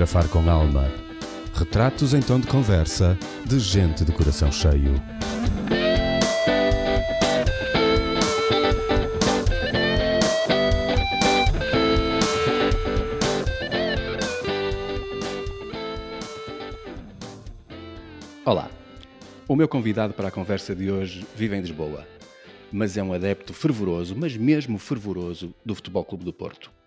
Fotografar com alma. Retratos em tom de conversa de gente de coração cheio. Olá. O meu convidado para a conversa de hoje vive em Lisboa, mas é um adepto fervoroso, mas mesmo fervoroso, do Futebol Clube do Porto.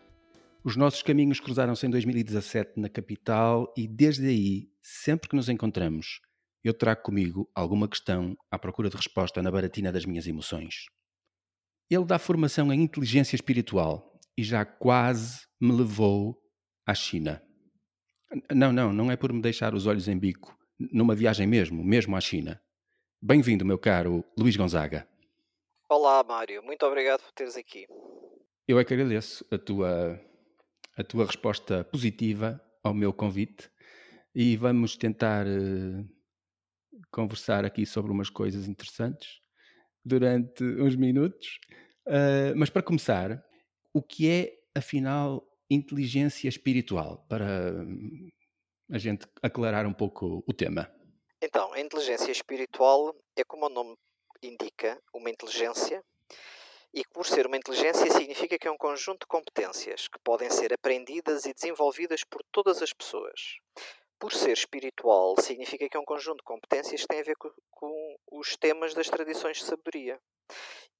Os nossos caminhos cruzaram-se em 2017 na capital e desde aí, sempre que nos encontramos, eu trago comigo alguma questão à procura de resposta na baratina das minhas emoções. Ele dá formação em inteligência espiritual e já quase me levou à China. Não, não, não é por me deixar os olhos em bico, numa viagem mesmo, mesmo à China. Bem-vindo, meu caro Luís Gonzaga. Olá, Mário. Muito obrigado por teres aqui. Eu é que agradeço a tua a tua resposta positiva ao meu convite e vamos tentar uh, conversar aqui sobre umas coisas interessantes durante uns minutos. Uh, mas para começar, o que é, afinal, inteligência espiritual? Para hum, a gente aclarar um pouco o tema. Então, a inteligência espiritual é, como o nome indica, uma inteligência e que, por ser uma inteligência, significa que é um conjunto de competências que podem ser aprendidas e desenvolvidas por todas as pessoas. Por ser espiritual, significa que é um conjunto de competências que tem a ver com, com os temas das tradições de sabedoria.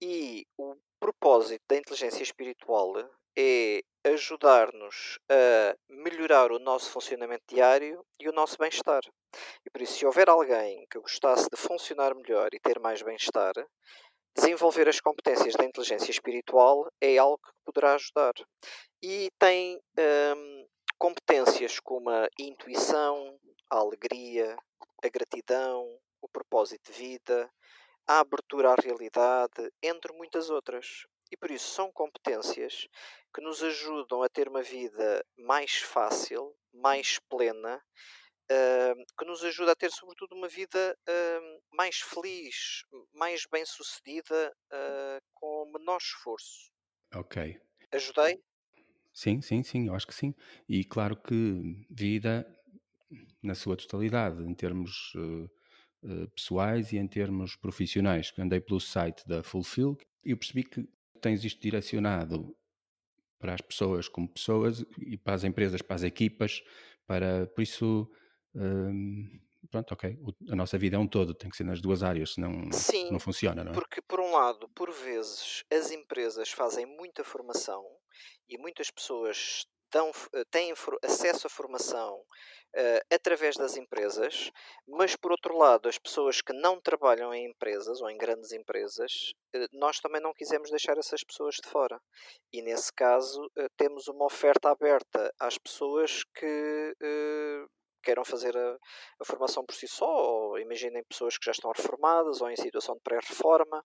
E o propósito da inteligência espiritual é ajudar-nos a melhorar o nosso funcionamento diário e o nosso bem-estar. E por isso, se houver alguém que gostasse de funcionar melhor e ter mais bem-estar, Desenvolver as competências da inteligência espiritual é algo que poderá ajudar. E tem hum, competências como a intuição, a alegria, a gratidão, o propósito de vida, a abertura à realidade, entre muitas outras. E por isso são competências que nos ajudam a ter uma vida mais fácil, mais plena que nos ajuda a ter, sobretudo, uma vida uh, mais feliz, mais bem-sucedida, uh, com menor esforço. Ok. Ajudei? Sim, sim, sim, eu acho que sim. E claro que vida na sua totalidade, em termos uh, pessoais e em termos profissionais. Andei pelo site da Fulfill e eu percebi que tens isto direcionado para as pessoas como pessoas e para as empresas, para as equipas, para, por isso pronto, ok. A nossa vida é um todo, tem que ser nas duas áreas, senão Sim, não funciona, não é? porque por um lado, por vezes, as empresas fazem muita formação e muitas pessoas eh, têm acesso à formação uh, através das empresas, mas por outro lado, as pessoas que não trabalham em empresas ou em grandes empresas, uh, nós também não quisemos deixar essas pessoas de fora. E nesse caso, uh, temos uma oferta aberta às pessoas que queiram fazer a, a, formação por si só, ou imaginem pessoas que já estão reformadas ou em situação de pré-reforma,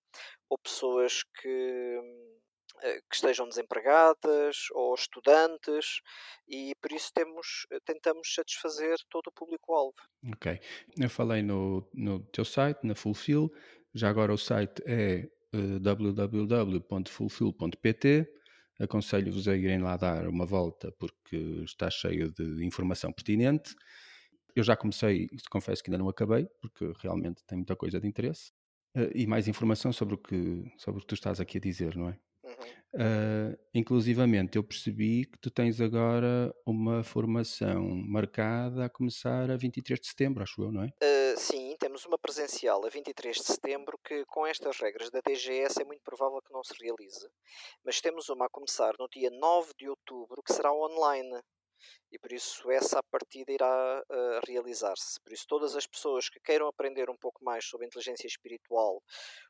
ou pessoas que, eh, que estejam desempregadas ou estudantes e por isso temos, tentamos satisfazer todo o público-alvo. Ok. Eu falei no, no teu site, na Fulfill, já agora o site é uh, eh, www.fulfill.pt aconselho-vos a irem lá dar uma volta porque está cheio de informação pertinente eu já comecei, confesso que ainda não acabei, porque realmente tem muita coisa de interesse. Uh, e mais informação sobre o, que, sobre o que tu estás aqui a dizer, não é? Uhum. Uh, inclusivamente, eu percebi que tu tens agora uma formação marcada a começar a 23 de setembro, acho eu, não é? Uh, sim, temos uma presencial a 23 de setembro que, com estas regras da DGS, é muito provável que não se realize. Mas temos uma a começar no dia 9 de outubro, que será online e por isso essa partida irá uh, realizar-se. Por isso, todas as pessoas que queiram aprender um pouco mais sobre inteligência espiritual,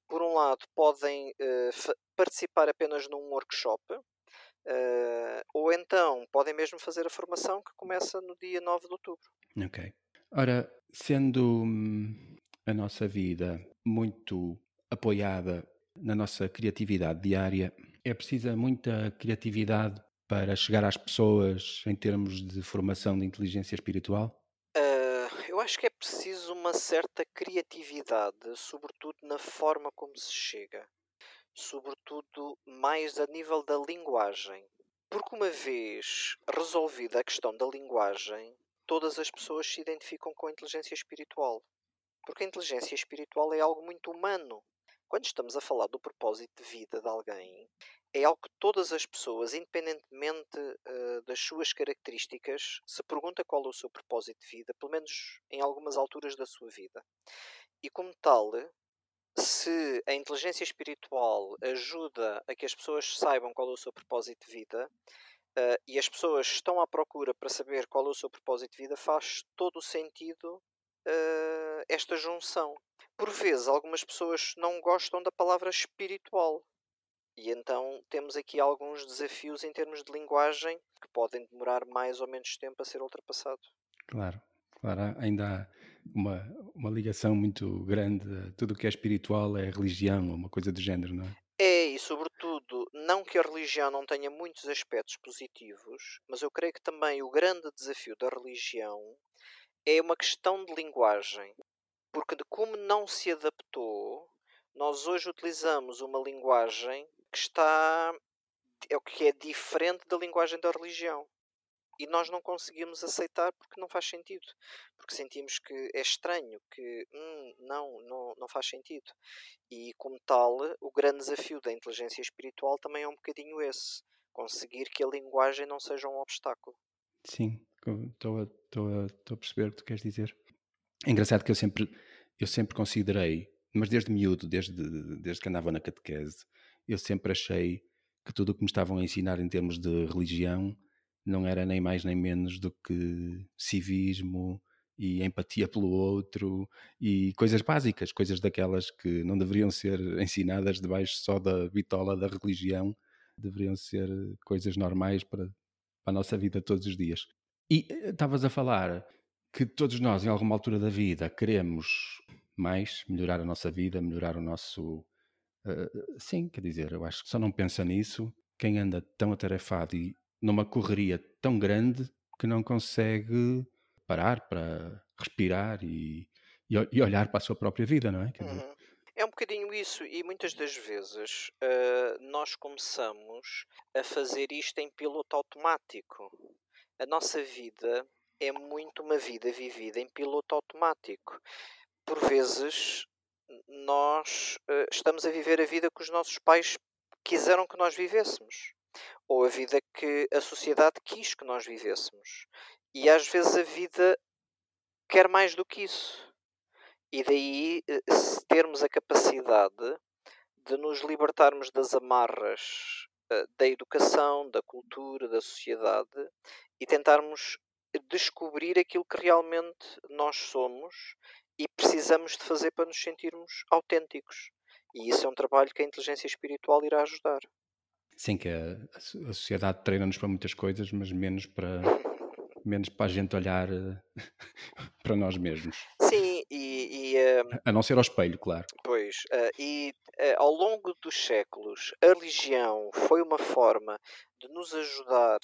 por um lado, podem uh, participar apenas num workshop. Uh, ou então podem mesmo fazer a formação que começa no dia 9 de outubro. Ok. Ora, sendo hum, a nossa vida muito apoiada na nossa criatividade diária, é precisa muita criatividade para chegar às pessoas em termos de formação de inteligência espiritual? Uh, eu acho que é preciso uma certa criatividade, sobretudo na forma como se chega, sobretudo mais a nível da linguagem. Porque uma vez resolvida a questão da linguagem, todas as pessoas se identificam com a inteligência espiritual. Porque a inteligência espiritual é algo muito humano. Quando estamos a falar do propósito de vida de alguém, é algo que todas as pessoas, independentemente uh, das suas características, se pergunta qual é o seu propósito de vida, pelo menos em algumas alturas da sua vida. E como tal, se a inteligência espiritual ajuda a que as pessoas saibam qual é o seu propósito de vida, uh, e as pessoas estão à procura para saber qual é o seu propósito de vida, faz todo o sentido uh, esta junção. Por vezes, algumas pessoas não gostam da palavra espiritual. E então temos aqui alguns desafios em termos de linguagem que podem demorar mais ou menos tempo a ser ultrapassado. Claro, claro, ainda há uma, uma ligação muito grande. Tudo o que é espiritual é religião, uma coisa do género, não é? É, e sobretudo, não que a religião não tenha muitos aspectos positivos, mas eu creio que também o grande desafio da religião é uma questão de linguagem. Porque de como não se adaptou, nós hoje utilizamos uma linguagem que está é o que é diferente da linguagem da religião. E nós não conseguimos aceitar porque não faz sentido. Porque sentimos que é estranho, que hum, não, não, não faz sentido. E como tal, o grande desafio da inteligência espiritual também é um bocadinho esse. Conseguir que a linguagem não seja um obstáculo. Sim, estou a, a, a perceber o que tu queres dizer. É engraçado que eu sempre, eu sempre considerei, mas desde miúdo, desde, desde que andava na catequese, eu sempre achei que tudo o que me estavam a ensinar em termos de religião não era nem mais nem menos do que civismo e empatia pelo outro e coisas básicas, coisas daquelas que não deveriam ser ensinadas debaixo só da bitola da religião, deveriam ser coisas normais para, para a nossa vida todos os dias. E eh, estavas a falar que todos nós, em alguma altura da vida, queremos mais, melhorar a nossa vida, melhorar o nosso Uh, sim, quer dizer, eu acho que só não pensa nisso quem anda tão atarefado e numa correria tão grande que não consegue parar para respirar e, e, e olhar para a sua própria vida, não é? Uhum. É um bocadinho isso, e muitas das vezes uh, nós começamos a fazer isto em piloto automático. A nossa vida é muito uma vida vivida em piloto automático. Por vezes nós uh, estamos a viver a vida que os nossos pais quiseram que nós vivêssemos, ou a vida que a sociedade quis que nós vivêssemos. E às vezes a vida quer mais do que isso. E daí eh, termos a capacidade de nos libertarmos das amarras uh, da educação, da cultura, da sociedade e tentarmos descobrir aquilo que realmente nós somos e precisamos de fazer para nos sentirmos autênticos. E isso é um trabalho que a inteligência espiritual irá ajudar. Sim, que a, a sociedade treina-nos para muitas coisas, mas menos para, menos para a gente olhar eh, para nós mesmos. Sim, e. e uh, a não ser ao espelho, claro. Pois, uh, e uh, ao longo dos séculos, a religião foi uma forma de nos ajudar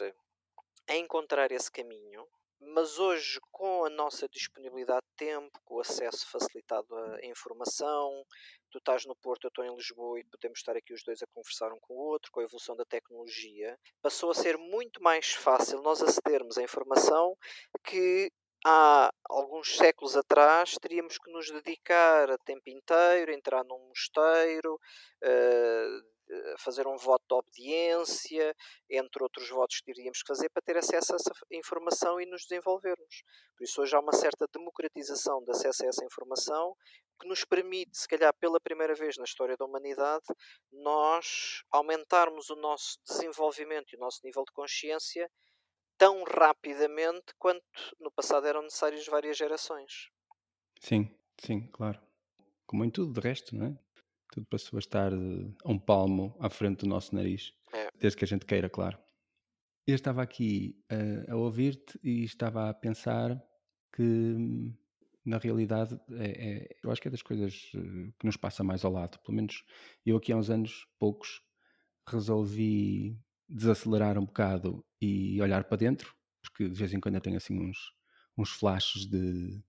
a encontrar esse caminho mas hoje, com a nossa disponibilidade de tempo, com o acesso facilitado à informação, tu estás no Porto, eu estou em Lisboa e podemos estar aqui os dois a conversar um com o outro, com a evolução da tecnologia, passou a ser muito mais fácil nós acedermos à informação que há alguns séculos atrás teríamos que nos dedicar a tempo inteiro, entrar num mosteiro, uh, fazer um voto de obediência, entre outros votos que teríamos que fazer para ter acesso a essa informação e nos desenvolvermos. Por isso, hoje há uma certa democratização de acesso a essa informação que nos permite, se calhar pela primeira vez na história da humanidade, nós aumentarmos o nosso desenvolvimento e o nosso nível de consciência tão rapidamente quanto no passado eram necessárias várias gerações. Sim, sim, claro. Como em tudo de resto, não é? Tudo passou a estar a um palmo à frente do nosso nariz. É. Desde que a gente queira, claro. Eu estava aqui a, eh, a ouvir-te e estava a pensar que, na realidade, é, é, eu acho que é das coisas eh, que nos passa mais ao lado. Pelo menos eu, aqui há uns anos, poucos, resolvi desacelerar um bocado e olhar para dentro, porque de vez em quando eu tenho assim uns, uns flashes de,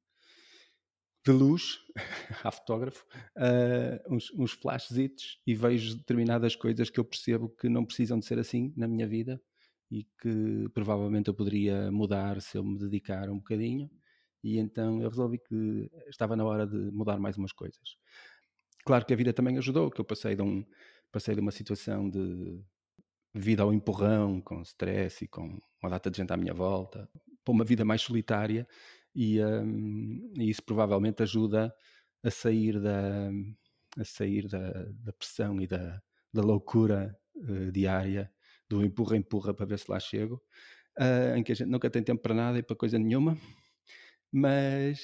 de luz, a fotógrafo, uh, uns, uns flashzitos e vejo determinadas coisas que eu percebo que não precisam de ser assim na minha vida e que provavelmente eu poderia mudar se eu me dedicar um bocadinho. E então eu resolvi que estava na hora de mudar mais umas coisas. Claro que a vida também ajudou, que eu passei de, um, passei de uma situação de vida ao empurrão, com stress e com uma data de gente à minha volta, para uma vida mais solitária e, um, e isso provavelmente ajuda a sair da, a sair da, da pressão e da, da loucura uh, diária, do empurra-empurra para ver se lá chego, uh, em que a gente nunca tem tempo para nada e para coisa nenhuma, mas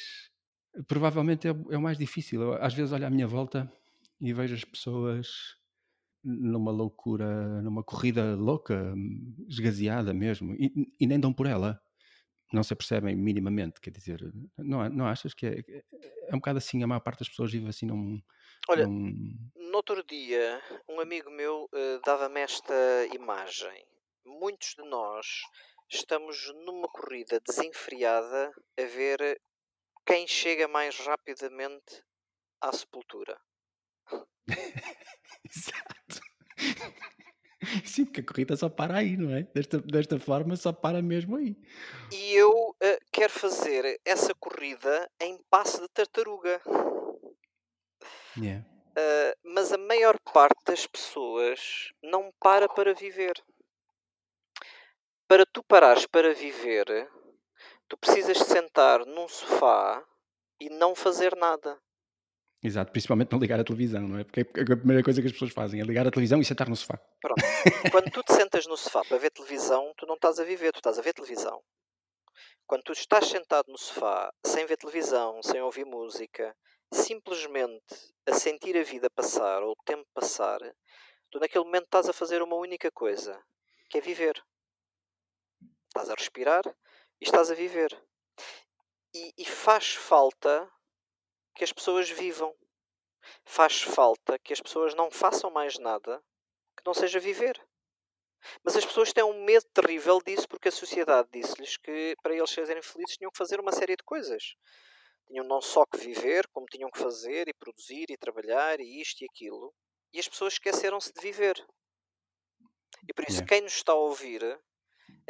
provavelmente é, é o mais difícil. Eu, às vezes olho à minha volta e vejo as pessoas numa loucura, numa corrida louca, esgazeada mesmo, e, e nem dão por ela não se apercebem minimamente, quer dizer, não, não achas que é, é um bocado assim, a maior parte das pessoas vive assim num... Olha, num... no outro dia, um amigo meu uh, dava-me esta imagem. Muitos de nós estamos numa corrida desenfreada a ver quem chega mais rapidamente à sepultura. Sim, porque a corrida só para aí, não é? Desta, desta forma só para mesmo aí. E eu uh, quero fazer essa corrida em passe de tartaruga. Yeah. Uh, mas a maior parte das pessoas não para para viver. Para tu parares para viver, tu precisas sentar num sofá e não fazer nada. Exato, principalmente não ligar a televisão, não é? Porque é a primeira coisa que as pessoas fazem é ligar a televisão e sentar no sofá. Pronto. Quando tu te sentas no sofá para ver televisão, tu não estás a viver, tu estás a ver televisão. Quando tu estás sentado no sofá, sem ver televisão, sem ouvir música, simplesmente a sentir a vida passar ou o tempo passar, tu naquele momento estás a fazer uma única coisa, que é viver. Estás a respirar e estás a viver. E, e faz falta que as pessoas vivam. Faz falta que as pessoas não façam mais nada que não seja viver. Mas as pessoas têm um medo terrível disso porque a sociedade disse-lhes que para eles serem felizes tinham que fazer uma série de coisas. Tinham não só que viver, como tinham que fazer e produzir e trabalhar e isto e aquilo. E as pessoas esqueceram-se de viver. E por isso, quem nos está a ouvir,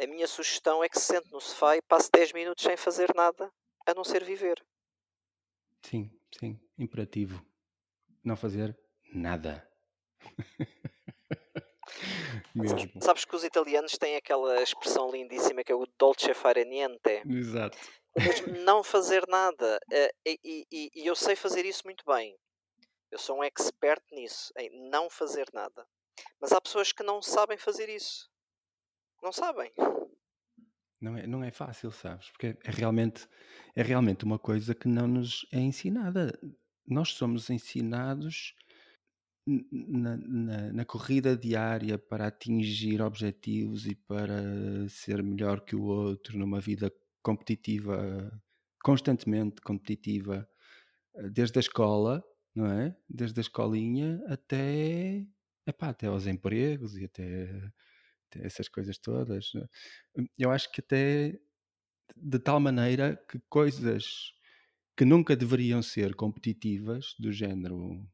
a minha sugestão é que se sente no sofá e passe 10 minutos sem fazer nada a não ser viver. Sim, sim, imperativo. Não fazer nada. Mesmo. Sabes que os italianos têm aquela expressão lindíssima que é o dolce fare niente. Exato. não fazer nada. Eh, e, e, e eu sei fazer isso muito bem. Eu sou um expert nisso, em não fazer nada. Mas há pessoas que não sabem fazer isso. Não sabem. Não é, não é fácil, sabes? Porque é realmente, é realmente uma coisa que não nos é ensinada. Nós somos ensinados na, na, na, corrida diária para atingir objetivos e para ser melhor que o outro numa vida competitiva, constantemente competitiva, desde a escola, não é? Desde a escolinha até, epá, até aos empregos e até essas coisas todas. Né? Hum, eu acho que até de tal maneira que coisas que nunca deveriam ser competitivas, do género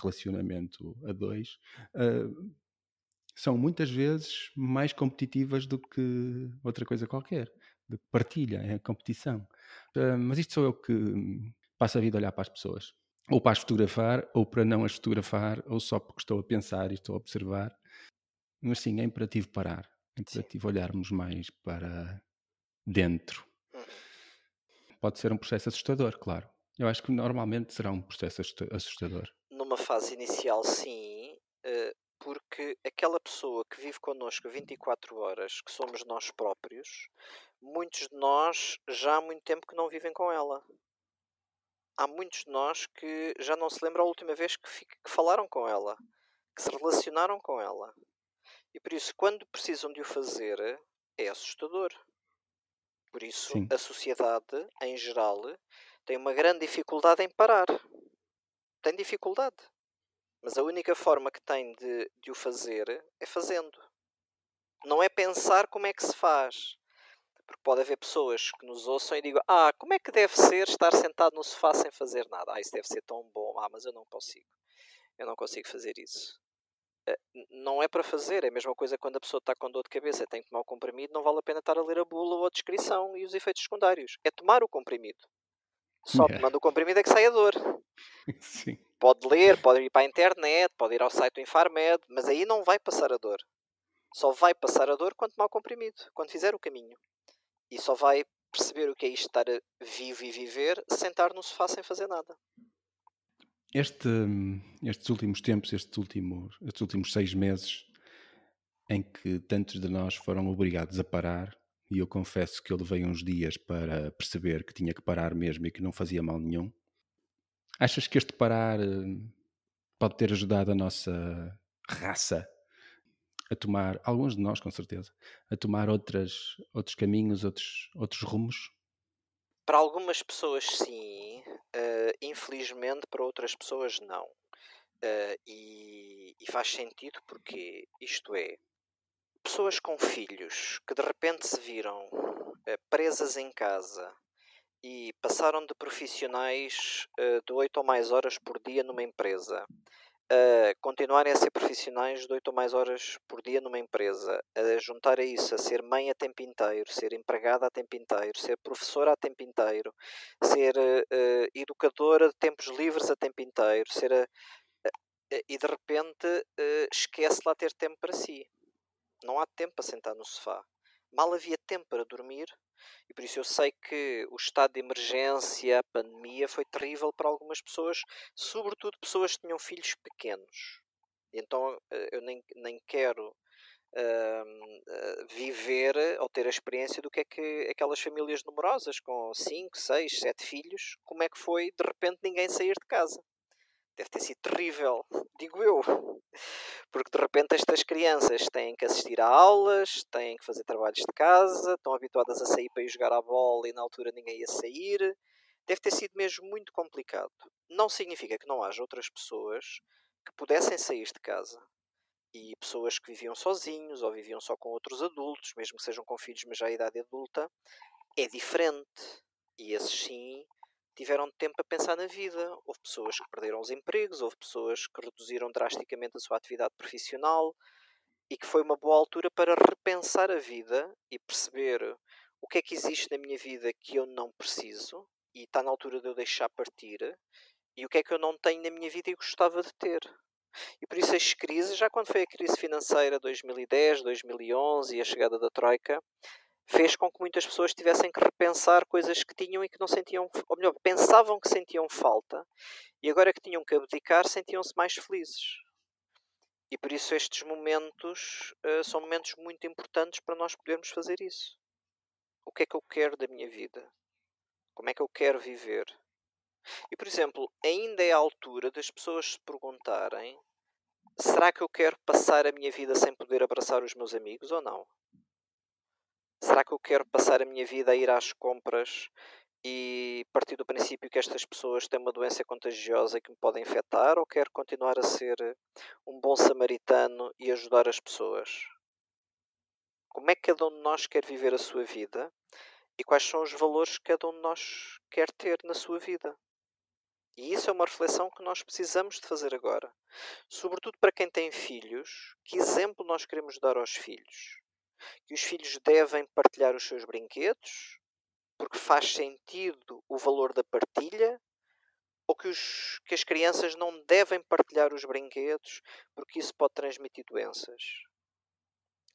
relacionamento a dois, uh, são muitas vezes mais competitivas do que outra coisa qualquer, de partilha, é competição. Uh, mas isto sou eu que passo a vida a olhar para as pessoas, ou para as fotografar, ou para não as fotografar, ou só porque estou a pensar e estou a observar mas sim, é imperativo parar. É imperativo sim. olharmos mais para dentro. Uhum. Pode ser um processo assustador, claro. Eu acho que normalmente será um processo assustador. Numa fase inicial, sim, eh, porque aquela pessoa que vive connosco 24 horas, que somos nós próprios, muitos de nós já há muito tempo que não vivem com ela. Há muitos de nós que já não se lembram a última vez que, que falaram com ela, que se relacionaram com ela. E por isso, quando precisam de o fazer, é assustador. Por isso, Sim. a sociedade, em geral, tem uma grande dificuldade em parar. Tem dificuldade. Mas a única forma que tem de, de o fazer é fazendo. Não é pensar como é que se faz. Porque pode haver pessoas que nos ouçam e digam: Ah, como é que deve ser estar sentado no sofá sem fazer nada? Ah, isso deve ser tão bom. Ah, mas eu não consigo. Eu não consigo fazer isso. Não é para fazer, é a mesma coisa quando a pessoa está com dor de cabeça, tem que tomar o comprimido, não vale a pena estar a ler a bula ou a descrição e os efeitos secundários. É tomar o comprimido. Só yeah. tomando o comprimido é que sai a dor. Sim. Pode ler, pode ir para a internet, pode ir ao site do Infarmed, mas aí não vai passar a dor. Só vai passar a dor quando tomar o comprimido, quando fizer o caminho. E só vai perceber o que é isto estar vivo e viver, sentar no sofá sem fazer nada. Este, estes últimos tempos, estes últimos, estes últimos seis meses, em que tantos de nós foram obrigados a parar, e eu confesso que eu levei uns dias para perceber que tinha que parar mesmo e que não fazia mal nenhum. Achas que este parar eh, pode ter ajudado a nossa raça a tomar, alguns de nós com certeza, a tomar outras, outros caminhos, outros, outros rumos? Para algumas pessoas, sim. Uh, infelizmente, para outras pessoas, não. Uh, e, e, faz sentido porque, isto é, pessoas com filhos que de repente se viram uh, presas em casa e passaram de profissionais de 8 ou mais horas por dia numa empresa a continuarem a ser profissionais de 8 ou mais horas por dia numa empresa, a juntar a isso a ser mãe a tempo inteiro, ser empregada a tempo inteiro, ser professora a tempo inteiro, ser uh, educadora de tempos livres a tempo inteiro, ser a, e de repente uh, esquece lá ter tempo para si. Não há tempo para sentar no sofá. Mal havia tempo para dormir, e por isso eu sei que o estado de emergência, a pandemia, foi terrível para algumas pessoas, sobretudo pessoas que tinham filhos pequenos. Então eh, eu nem, nem quero uh, viver ou ter a experiência do que é que aquelas famílias numerosas com 5, 6, 7 filhos, como é que foi de repente ninguém sair de casa deve ter sido terrível, digo eu. Porque de repente estas crianças têm que assistir a aulas, têm que fazer trabalhos de casa, estão habituadas a sair para ir jogar a bola e na altura ninguém ia sair. Deve ter sido mesmo muito complicado. Não significa que não haja outras pessoas que pudessem sair de casa. E pessoas que viviam sozinhos ou viviam só com outros adultos, mesmo que sejam com filhos, mas já à idade adulta, é diferente. E esses sim tiveram tempo a pensar na vida. Houve pessoas que perderam os empregos, houve pessoas que reduziram drasticamente a sua atividade profissional e que foi uma boa altura para repensar a vida e perceber o que é que existe na minha vida que eu não preciso e está na altura de eu deixar partir e o que é que eu não tenho na minha vida e gostava de ter. E por isso as crises, já quando foi a crise financeira 2010, 2011 e a chegada da Troika, fez com que muitas pessoas tivessem que repensar coisas que tinham e que não sentiam, ou melhor, pensavam que sentiam falta e agora que tinham que abdicar sentiam-se mais felizes. E por isso estes momentos uh, são momentos muito importantes para nós podermos fazer isso. O que é que eu quero da minha vida? Como é que eu quero viver? E por exemplo, ainda é a altura das pessoas se perguntarem: será que eu quero passar a minha vida sem poder abraçar os meus amigos ou não? Será que eu quero passar a minha vida a ir às compras e partir do princípio que estas pessoas têm uma doença contagiosa que me pode infectar ou quero continuar a ser um bom samaritano e ajudar as pessoas? Como é que cada um de nós quer viver a sua vida e quais são os valores que cada um de nós quer ter na sua vida? E isso é uma reflexão que nós precisamos de fazer agora. Sobretudo para quem tem filhos, que exemplo nós queremos dar aos filhos? Que os filhos devem partilhar os seus brinquedos porque faz sentido o valor da partilha ou que, os, que as crianças não devem partilhar os brinquedos porque isso pode transmitir doenças.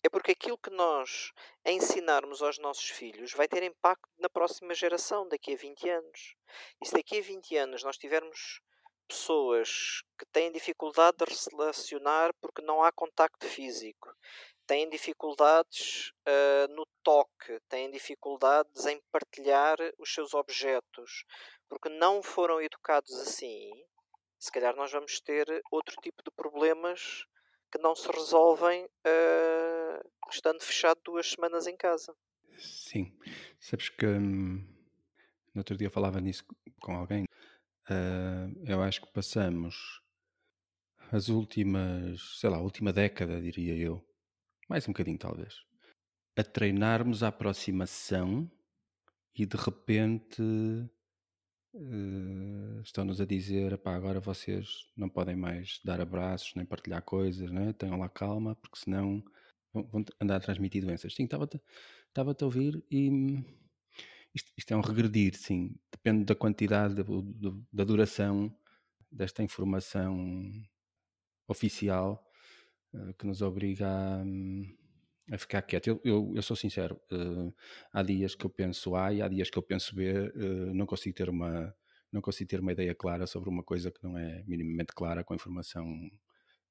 É porque aquilo que nós ensinarmos aos nossos filhos vai ter impacto na próxima geração, daqui a 20 anos. E se daqui a 20 anos nós tivermos pessoas que têm dificuldade de se relacionar porque não há contacto físico, têm dificuldades uh, no toque, têm dificuldades em partilhar os seus objetos, porque não foram educados assim. Se calhar nós vamos ter outro tipo de problemas que não se resolvem uh, estando fechado duas semanas em casa. Sim, sabes que hum, no outro dia falava nisso com alguém. Uh, eu acho que passamos as últimas, sei lá, a última década, diria eu, mais um bocadinho talvez, a treinarmos a aproximação e de repente Uh, Estão-nos a dizer, agora vocês não podem mais dar abraços, nem partilhar coisas, né? tenham lá calma, porque senão vão, andar a transmitir doenças. Sim, estava-te estava a ouvir e isto, isto, é um regredir, sim. Depende da quantidade, do, do, da duração desta informação oficial que nos obriga a, a ficar quieto. Eu, eu, eu sou sincero, uh, há dias que eu penso A e há dias que eu penso B, uh, não consigo ter uma não consigo ter uma ideia clara sobre uma coisa que não é minimamente clara com a informação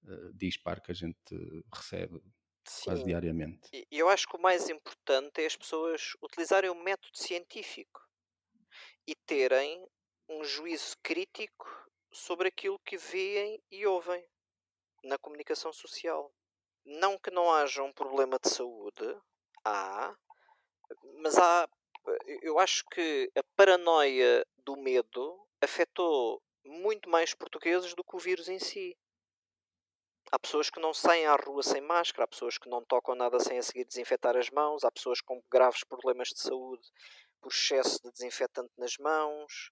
uh, dispar que a gente recebe Sim. quase diariamente. Eu acho que o mais importante é as pessoas utilizarem o método científico e terem um juízo crítico sobre aquilo que veem e ouvem na comunicação social. Não que não haja um problema de saúde, há, mas há. Eu acho que a paranoia do medo afetou muito mais portugueses do que o vírus em si. Há pessoas que não saem à rua sem máscara, há pessoas que não tocam nada sem a seguir desinfetar as mãos, há pessoas com graves problemas de saúde por excesso de desinfetante nas mãos,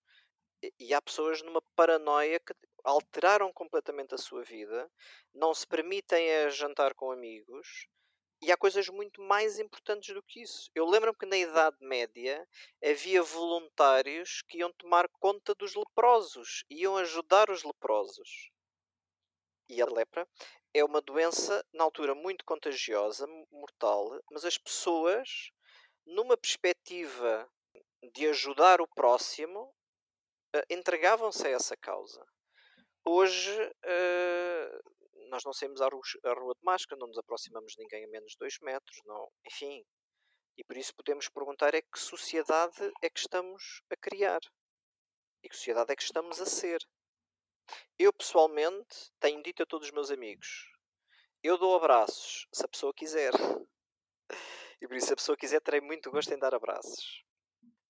e há pessoas numa paranoia que alteraram completamente a sua vida, não se permitem a jantar com amigos. E há coisas muito mais importantes do que isso. Eu lembro-me que na Idade Média havia voluntários que iam tomar conta dos leprosos, iam ajudar os leprosos. E a lepra é uma doença, na altura, muito contagiosa, mortal, mas as pessoas, numa perspectiva de ajudar o próximo, eh, entregavam-se a essa causa. Hoje uh, nós não saímos à rua, de máscara, não nos aproximamos de ninguém a menos de 2 metros, não, enfim. E por isso podemos perguntar é que sociedade é que estamos a criar? E que sociedade é que estamos a ser? Eu pessoalmente tenho dito a todos os meus amigos, eu dou abraços se a pessoa quiser. E por isso, se a pessoa quiser, terei muito gosto em dar abraços.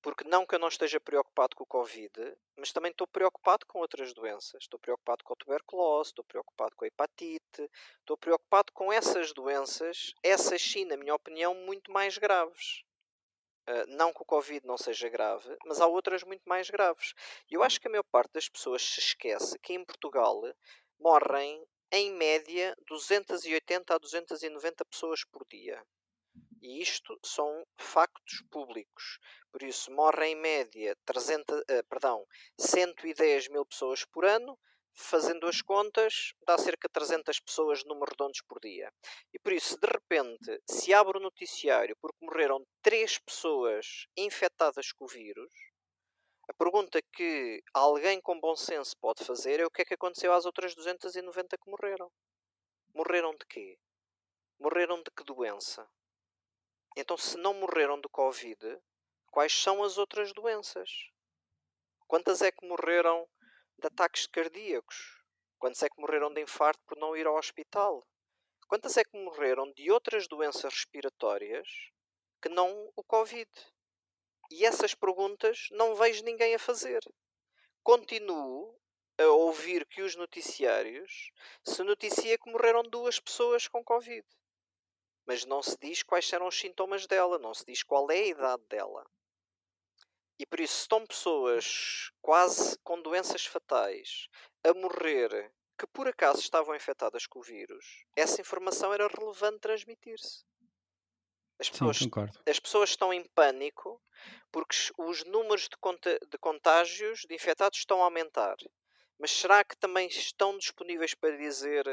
Porque não que eu não esteja preocupado com o Covid, mas também estou preocupado com outras doenças. Estou preocupado com a tuberculose, estou preocupado com a hepatite, estou preocupado com essas doenças, essas sim, na minha opinião, muito mais graves. Uh, não que o Covid não seja grave, mas há outras muito mais graves. E eu acho que a maior parte das pessoas se esquece que em Portugal morrem, em média, 280 a 290 pessoas por dia. E isto são factos públicos. Por isso, morrem em média 300, uh, eh, perdão, 110 mil pessoas por ano. Fazendo as contas, dá cerca de 300 pessoas número redondos por dia. E por isso, de repente, se abre o noticiário porque morreram 3 pessoas infectadas com o vírus, a pergunta que alguém com bom senso pode fazer é o que é que aconteceu às outras 290 que morreram. Morreram de quê? Morreram de que doença? Então, se não morreram de Covid, quais são as outras doenças? Quantas é que morreram de ataques cardíacos? Quantas é que morreram de infarto por não ir ao hospital? Quantas é que morreram de outras doenças respiratórias que não o Covid? E essas perguntas não vejo ninguém a fazer. Continuo a ouvir que os noticiários se noticia que morreram duas pessoas com Covid mas não se diz quais serão os sintomas dela, não se diz qual é a idade dela. E por isso, estão pessoas quase com doenças fatais a morrer que por acaso estavam infectadas com o vírus, essa informação era relevante transmitir-se. As pessoas, Sim, as pessoas estão em pânico porque os números de, conta, de contágios de infectados estão a aumentar. Mas será que também estão disponíveis para dizer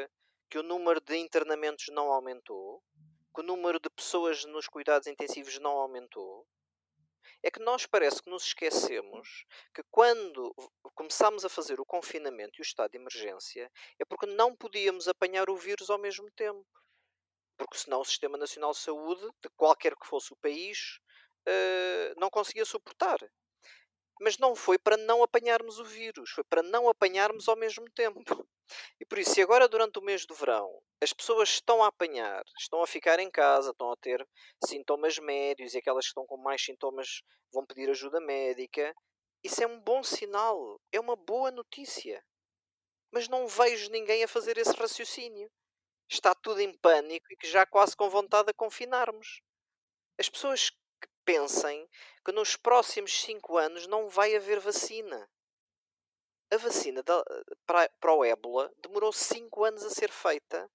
que o número de internamentos não aumentou? Que o número de pessoas nos cuidados intensivos não aumentou, é que nós parece que nos esquecemos que quando começámos a fazer o confinamento e o estado de emergência é porque não podíamos apanhar o vírus ao mesmo tempo. Porque senão o Sistema Nacional de Saúde, de qualquer que fosse o país, uh, não conseguia suportar. Mas não foi para não apanharmos o vírus, foi para não apanharmos ao mesmo tempo. E por isso, se agora durante o mês do verão as pessoas estão a apanhar, estão a ficar em casa, estão a ter sintomas médios e aquelas que estão com mais sintomas vão pedir ajuda médica, isso é um bom sinal, é uma boa notícia. Mas não vejo ninguém a fazer esse raciocínio. Está tudo em pânico e que já quase com vontade de confinarmos. As pessoas pensem que nos próximos 5 anos não vai haver vacina. a vacina da, para, para o ébola demorou 5 anos a ser feita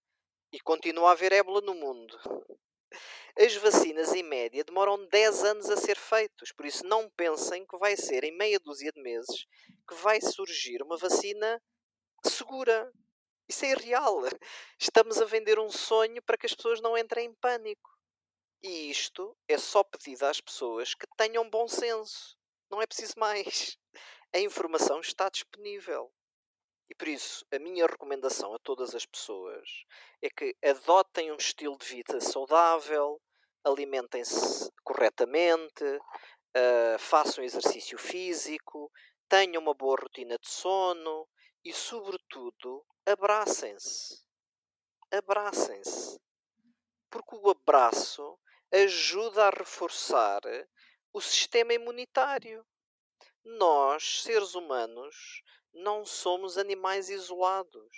e continua a haver ébola no mundo. As vacinas, em média, demoram 10 anos a ser feitos, por isso não pensem que vai ser em meia dúzia de meses que vai surgir uma vacina segura. Isso é irreal. Estamos a vender um sonho para que as pessoas não entrem em pânico. E isto é só pedido às pessoas que tenham bom senso. Não é preciso mais. A informação está disponível. E por isso, a minha recomendação a todas as pessoas é que adotem um estilo de vida saudável, alimentem-se corretamente, uh, façam exercício físico, tenham uma boa rotina de sono e, sobretudo, abracem-se. Abracem-se. Porque o abraço ajuda a reforçar o sistema imunitário. Nós, seres humanos, não somos animais isolados.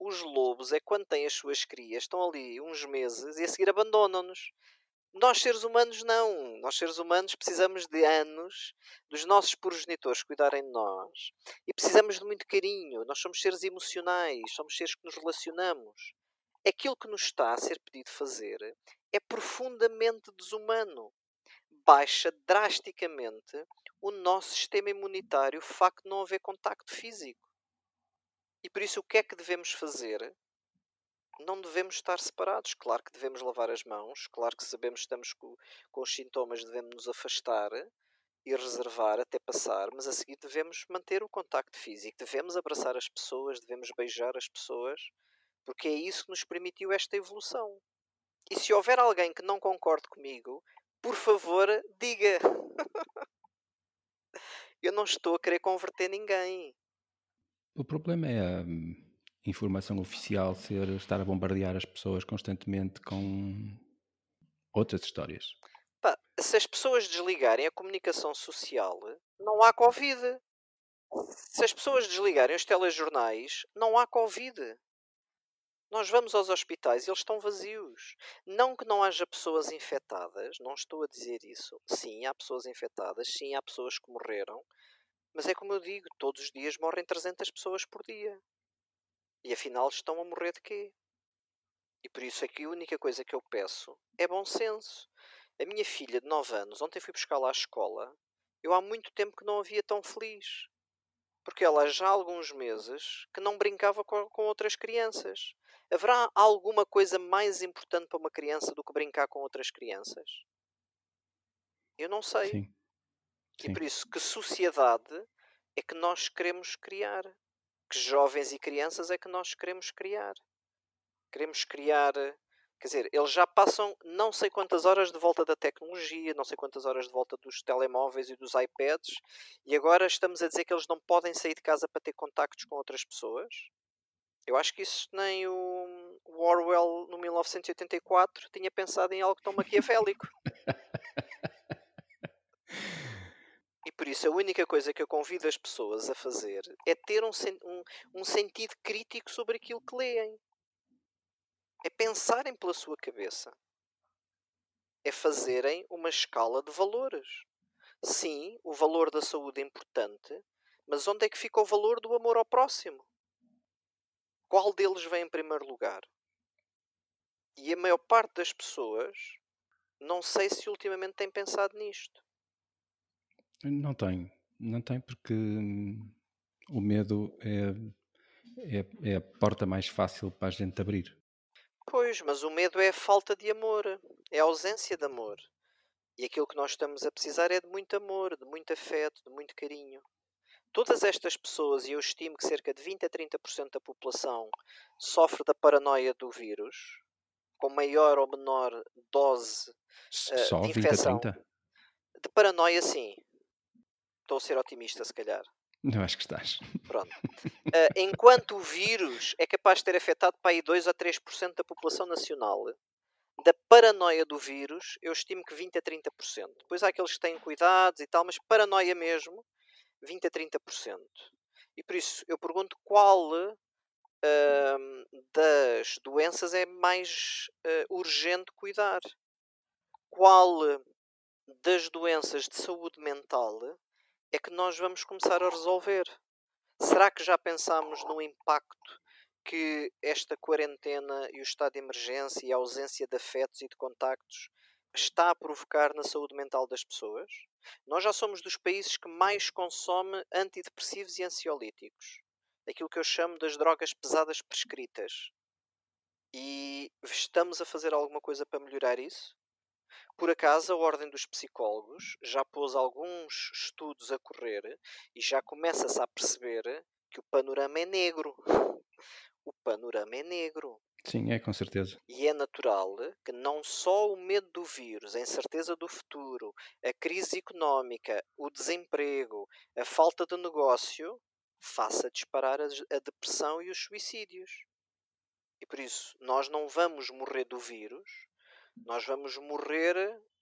Os lobos é quando têm as suas crias, estão ali uns meses e a seguir abandonam-nos. Nós, seres humanos, não. Nós, seres humanos, precisamos de anos dos nossos progenitores cuidarem de nós. E precisamos de muito carinho. Nós somos seres emocionais, somos seres que nos relacionamos. Aquilo que nos está a ser pedido fazer é profundamente desumano. Baixa drasticamente o nosso sistema imunitário o facto de não haver contacto físico. E por isso, o que é que devemos fazer? Não devemos estar separados. Claro que devemos lavar as mãos, claro que sabemos que estamos com, com os sintomas, devemos nos afastar e reservar até passar, mas a seguir devemos manter o contacto físico, devemos abraçar as pessoas, devemos beijar as pessoas, porque é isso que nos permitiu esta evolução. E se houver alguém que não concorde comigo, por favor, diga. Eu não estou a querer converter ninguém. O problema é a hum, informação oficial ser estar a bombardear as pessoas constantemente com outras histórias. Pá, se as pessoas desligarem a comunicação social, não há Covid. Se as pessoas desligarem os telejornais, não há Covid. Nós vamos aos hospitais e eles estão vazios. Não que não haja pessoas infectadas, não estou a dizer isso. Sim, há pessoas infectadas, sim, há pessoas que morreram. Mas é como eu digo, todos os dias morrem 300 pessoas por dia. E afinal estão a morrer de quê? E por isso é que a única coisa que eu peço é bom senso. A minha filha de 9 anos, ontem fui buscar lá à escola, eu há muito tempo que não a via tão feliz. Porque ela já há alguns meses que não brincava com, com outras crianças. Haverá alguma coisa mais importante para uma criança do que brincar com outras crianças? Eu não sei. Sim. Sim. E por isso, que sociedade é que nós queremos criar? Que jovens e crianças é que nós queremos criar? Queremos criar. Quer dizer, eles já passam não sei quantas horas de volta da tecnologia, não sei quantas horas de volta dos telemóveis e dos iPads, e agora estamos a dizer que eles não podem sair de casa para ter contactos com outras pessoas? Eu acho que isso nem o Orwell, no 1984, tinha pensado em algo tão maquiavélico. e por isso a única coisa que eu convido as pessoas a fazer é ter um, um, um sentido crítico sobre aquilo que leem. É pensarem pela sua cabeça. É fazerem uma escala de valores. Sim, o valor da saúde é importante, mas onde é que fica o valor do amor ao próximo? Qual deles vem em primeiro lugar? E a maior parte das pessoas, não sei se ultimamente tem pensado nisto. Não tem, não tem porque hum, o medo é, é, é, a porta mais fácil para a gente abrir. Pois, mas o medo é a falta de amor, é a ausência de amor. E aquilo que nós estamos a precisar é de muito amor, de muito afeto, de muito carinho. Todas estas pessoas, e eu estimo que cerca de 20 a 30% da população sofre da paranoia do vírus, com maior ou menor dose uh, de infecção. 20 a 30? De paranoia, sim. Estou a ser otimista, se calhar. Não acho que estás. Pronto. Uh, enquanto o vírus é capaz de ter afetado para aí 2 a 3% da população nacional, da paranoia do vírus, eu estimo que 20 a 30%. Depois há aqueles que têm cuidados e tal, mas paranoia mesmo, 20 a 30%. E por isso eu pergunto qual uh, das doenças é mais uh, urgente cuidar? Qual das doenças de saúde mental é que nós vamos começar a resolver? Será que já pensámos no impacto que esta quarentena e o estado de emergência e a ausência de afetos e de contactos está a provocar na saúde mental das pessoas? Nós já somos dos países que mais consome antidepressivos e ansiolíticos. Aquilo que eu chamo das drogas pesadas prescritas. E estamos a fazer alguma coisa para melhorar isso? Por acaso, a Ordem dos Psicólogos já pôs alguns estudos a correr e já começa-se a perceber que o panorama é negro. O panorama é negro. Sim, é com certeza. E é natural que não só o medo do vírus, a incerteza do futuro, a crise económica, o desemprego, a falta de negócio faça disparar a, depressão e os suicídios. E por isso, nós não vamos morrer do vírus, nós vamos morrer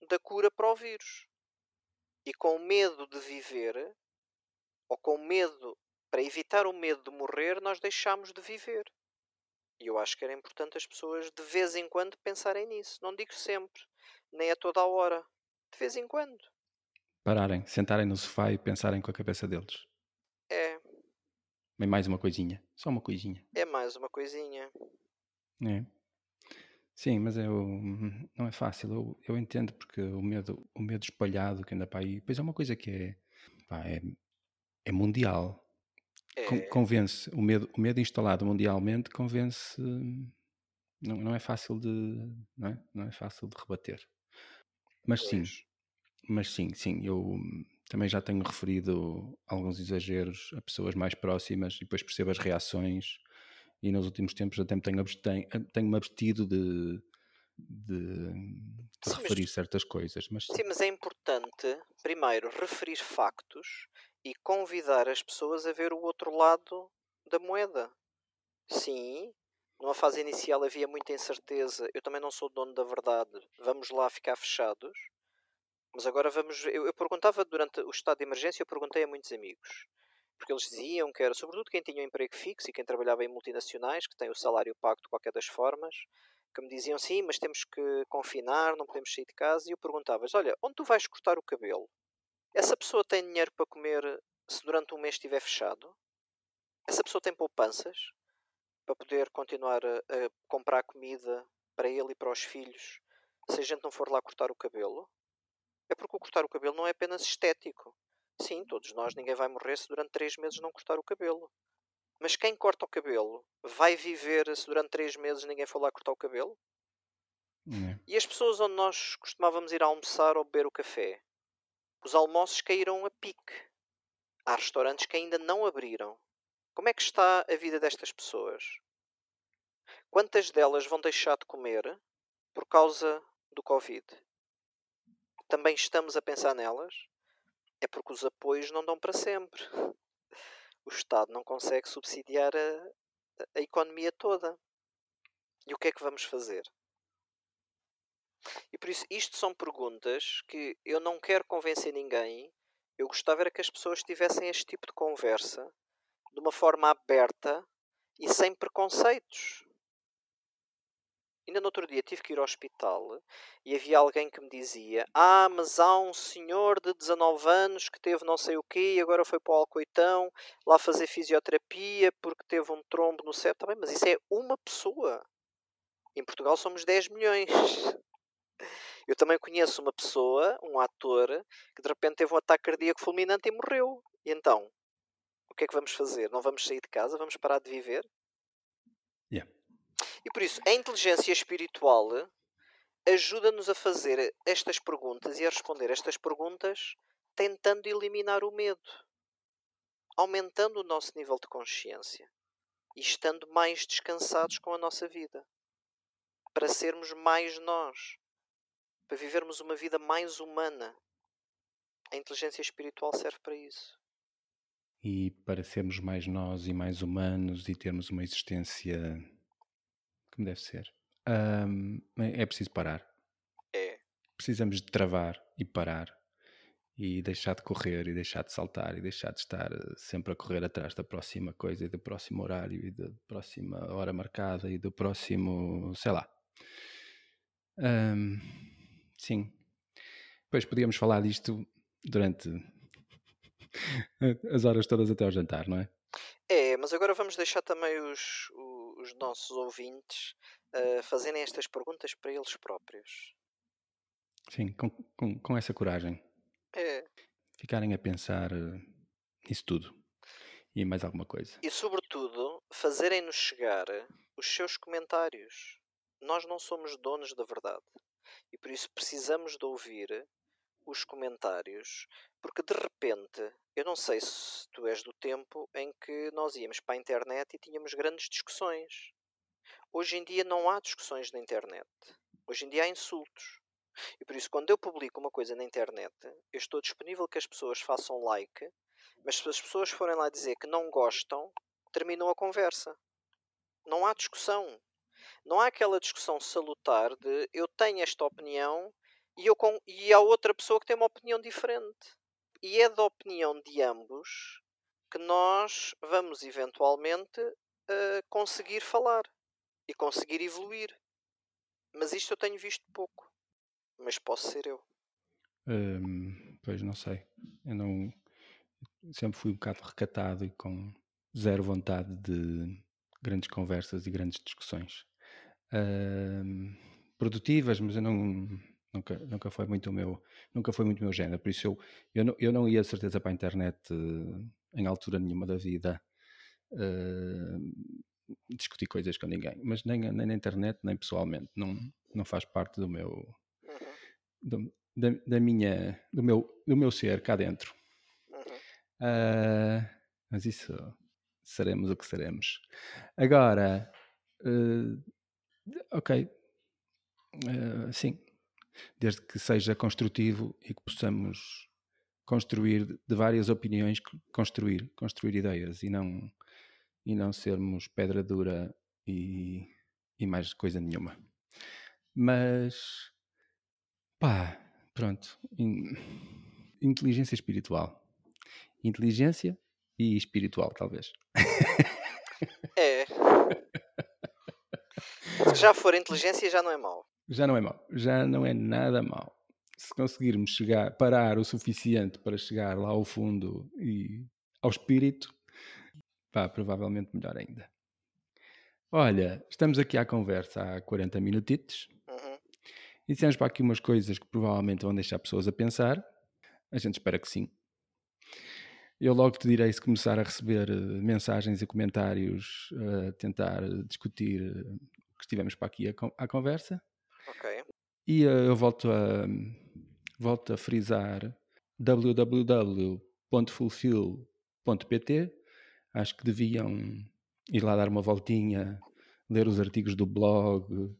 da cura para o vírus. E com medo de viver, ou com medo, para evitar o medo de morrer, nós deixamos de viver. E eu acho que era importante as pessoas de vez em quando pensarem nisso. Não digo sempre, nem a toda a hora. De vez em quando. Pararem, sentarem no sofá e pensarem com a cabeça deles. É. É mais uma coisinha. Só uma coisinha. É mais uma coisinha. É. Sim, mas eu, não é fácil. Eu, eu entendo porque o medo, o medo espalhado que anda para aí, pois é uma coisa que é, pá, é, é mundial. É. Convence, o medo, o medo instalado mundialmente convence, não, não é fácil de, não é? Não é fácil de rebater. Mas sim, mas sim, sim, eu também já tenho referido alguns exageros a pessoas mais próximas e depois percebo as reações e nos últimos tempos até me tenho, absten- tenho-me abstido de, de, de Sim, mas- referir certas coisas, mas. Sim, mas é importante, primeiro, referir factos e convidar as pessoas a ver o outro lado da moeda. Sim, numa fase inicial havia muita incerteza. Eu também não sou dono da verdade. Vamos lá ficar fechados. Mas agora vamos. Eu, eu perguntava durante o estado de emergência, eu perguntei a muitos amigos. Porque eles diziam que era, sobretudo quem tinha um emprego fixo e quem trabalhava em multinacionais, que tem o salário pago de qualquer das formas, que me diziam sim, mas temos que confinar, não podemos sair de casa. E eu perguntava-lhes: olha, onde tu vais cortar o cabelo? Essa pessoa tem dinheiro para comer se durante um mês estiver fechado? Essa pessoa tem poupanças para poder continuar a, a comprar comida para ele e para os filhos se a gente não for lá cortar o cabelo? É porque o cortar o cabelo não é apenas estético. Sim, todos nós, ninguém vai morrer se durante três meses não cortar o cabelo. Mas quem corta o cabelo vai viver se durante três meses ninguém for lá cortar o cabelo? é. E as pessoas onde nós costumávamos ir almoçar ou beber o café? Os almoços caíram a pique. Há restaurantes que ainda não abriram. Como é que está a vida destas pessoas? Quantas delas vão deixar de comer por causa do Covid? Também estamos a pensar nelas? É porque os apoios não dão para sempre. O Estado não consegue subsidiar a, a economia toda. E o que é que vamos fazer? E por isso, isto são perguntas que eu não quero convencer ninguém. Eu gostava era que as pessoas tivessem este tipo de conversa de uma forma aberta e sem preconceitos. Ainda no outro dia tive que ir ao hospital e havia alguém que me dizia: Ah, mas há um senhor de 19 anos que teve não sei o quê e agora foi para o Alcoitão lá fazer fisioterapia porque teve um trombo no cérebro. Tá bem, mas isso é uma pessoa. Em Portugal somos 10 milhões. Eu também conheço uma pessoa, um ator, que de repente teve um ataque cardíaco fulminante e morreu. E então? O que é que vamos fazer? Não vamos sair de casa? Vamos parar de viver? Yeah. E por isso, a inteligência espiritual ajuda-nos a fazer estas perguntas e a responder estas perguntas tentando eliminar o medo, aumentando o nosso nível de consciência e estando mais descansados com a nossa vida, para sermos mais nós, para vivermos uma vida mais humana. A inteligência espiritual serve para isso. E para sermos mais nós e mais humanos e termos uma existência como deve ser, hum, é é preciso parar. É. Precisamos de travar e parar e deixar de correr e deixar de saltar e deixar de estar eh, sempre a correr atrás da próxima coisa e do próximo horário e da próxima hora marcada e do próximo, sei lá. Hum, sim. Depois podíamos falar disto durante as horas todas até ao jantar, não é? É, mas agora vamos deixar também os, os nossos ouvintes uh, fazerem estas perguntas para eles próprios. Sim, com, com, com essa coragem. É. Ficarem a pensar uh, nisso tudo. E mais alguma coisa. E sobretudo, fazerem-nos chegar os seus comentários. Nós não somos donos da verdade. E por isso precisamos de ouvir os comentários, porque de repente, eu não sei se tu és do tempo em que nós íamos para a internet e tínhamos grandes discussões. Hoje em dia não há discussões na internet. Hoje em dia há insultos. E por isso, quando eu publico uma coisa na internet, eu estou disponível que as pessoas façam like, mas se as pessoas forem lá dizer que não gostam, terminam a conversa. Não há discussão. Não há aquela discussão salutar de eu tenho esta opinião e, eu com, e há outra pessoa que tem uma opinião diferente. E é da opinião de ambos que nós vamos eventualmente uh, conseguir falar e conseguir evoluir. Mas isto eu tenho visto pouco. Mas posso ser eu. Hum, pois não sei. Eu não sempre fui um bocado recatado e com zero vontade de grandes conversas e grandes discussões. Produtivas, mas eu não Nunca, nunca foi muito o meu, nunca foi muito o meu género. Por isso eu, eu, não, eu não ia de certeza para a internet uh, em altura nenhuma da vida uh, discutir coisas com ninguém. Mas nem, nem na internet, nem pessoalmente. Não, não faz parte do meu. Uhum. Do, da, da, minha, do, meu, do meu ser cá dentro. Uh, mas isso seremos o que seremos. Agora, ok, sim, desde que seja construtivo e que possamos construir de várias opiniões, construir, construir ideias e não, e não sermos pedra dura e, e mais coisa nenhuma. Mas, pá, pronto, in, inteligência espiritual. Inteligência e espiritual, talvez. É. Se já for inteligência, já não é mau já não é mau, já não é nada mau. Se conseguirmos chegar, parar o suficiente para chegar lá ao fundo e ao espírito, pá, provavelmente melhor ainda. Olha, estamos aqui à conversa há 40 minutitos uhum. e dissemos para aqui umas coisas que provavelmente vão deixar pessoas a pensar. A gente espera que sim. Eu logo te direi se começar a receber uh, mensagens e comentários a uh, tentar discutir que estivemos para aqui à conversa. Ok. E uh, eu volto a, volto a frisar www.fulfill.pt. Acho que deviam ir lá dar uma voltinha, ler os artigos do blog.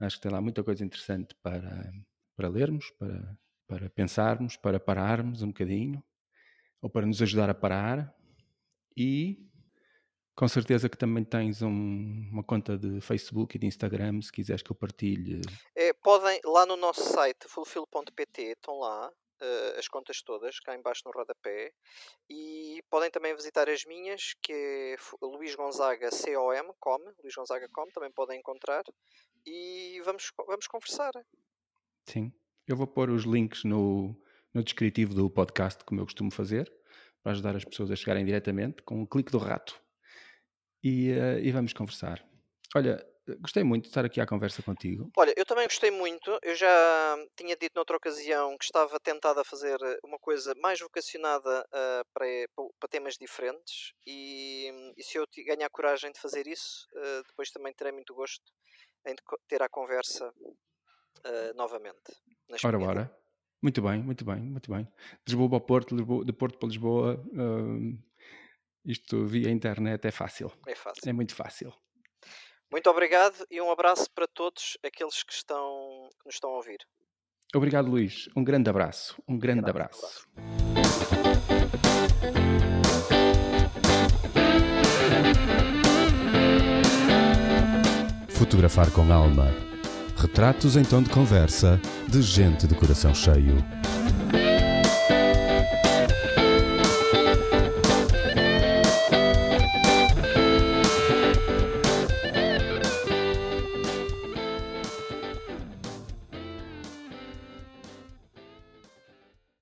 Acho que tem lá muita coisa interessante para, para lermos, para, para pensarmos, para pararmos um bocadinho, ou para nos ajudar a parar. E com certeza que também tens um, uma conta de Facebook e de Instagram, se quiseres que eu partilhe. É, podem, lá no nosso site, fulfill.pt, estão lá uh, as contas todas, cá embaixo no rodapé. E podem também visitar as minhas, que é Luís Gonzaga COM, com, Luís Gonzaga com, também podem encontrar. E vamos, vamos conversar. Sim, eu vou pôr os links no, no descritivo do podcast, como eu costumo fazer, para ajudar as pessoas a chegarem diretamente, com um clique do rato e, uh, e vamos conversar. Olha, gostei muito de estar aqui à conversa contigo. Olha, eu também gostei muito. Eu já tinha dito noutra ocasião que estava tentado a fazer uma coisa mais vocacionada uh, para, para temas diferentes e, e, se eu ganhar coragem de fazer isso, uh, depois também terei muito gosto em ter a conversa uh, novamente. Ora, ora. Muito bem, muito bem, muito bem. De Lisboa para Porto, de Porto para Lisboa, isto via internet é fácil. É fácil. É muito fácil. Muito obrigado e um abraço para todos aqueles que, estão, que nos estão a ouvir. Obrigado, Luís. Um grande abraço. Um grande, grande abraço. abraço. Fotografar com alma. Retratos em tom de conversa de gente de coração cheio.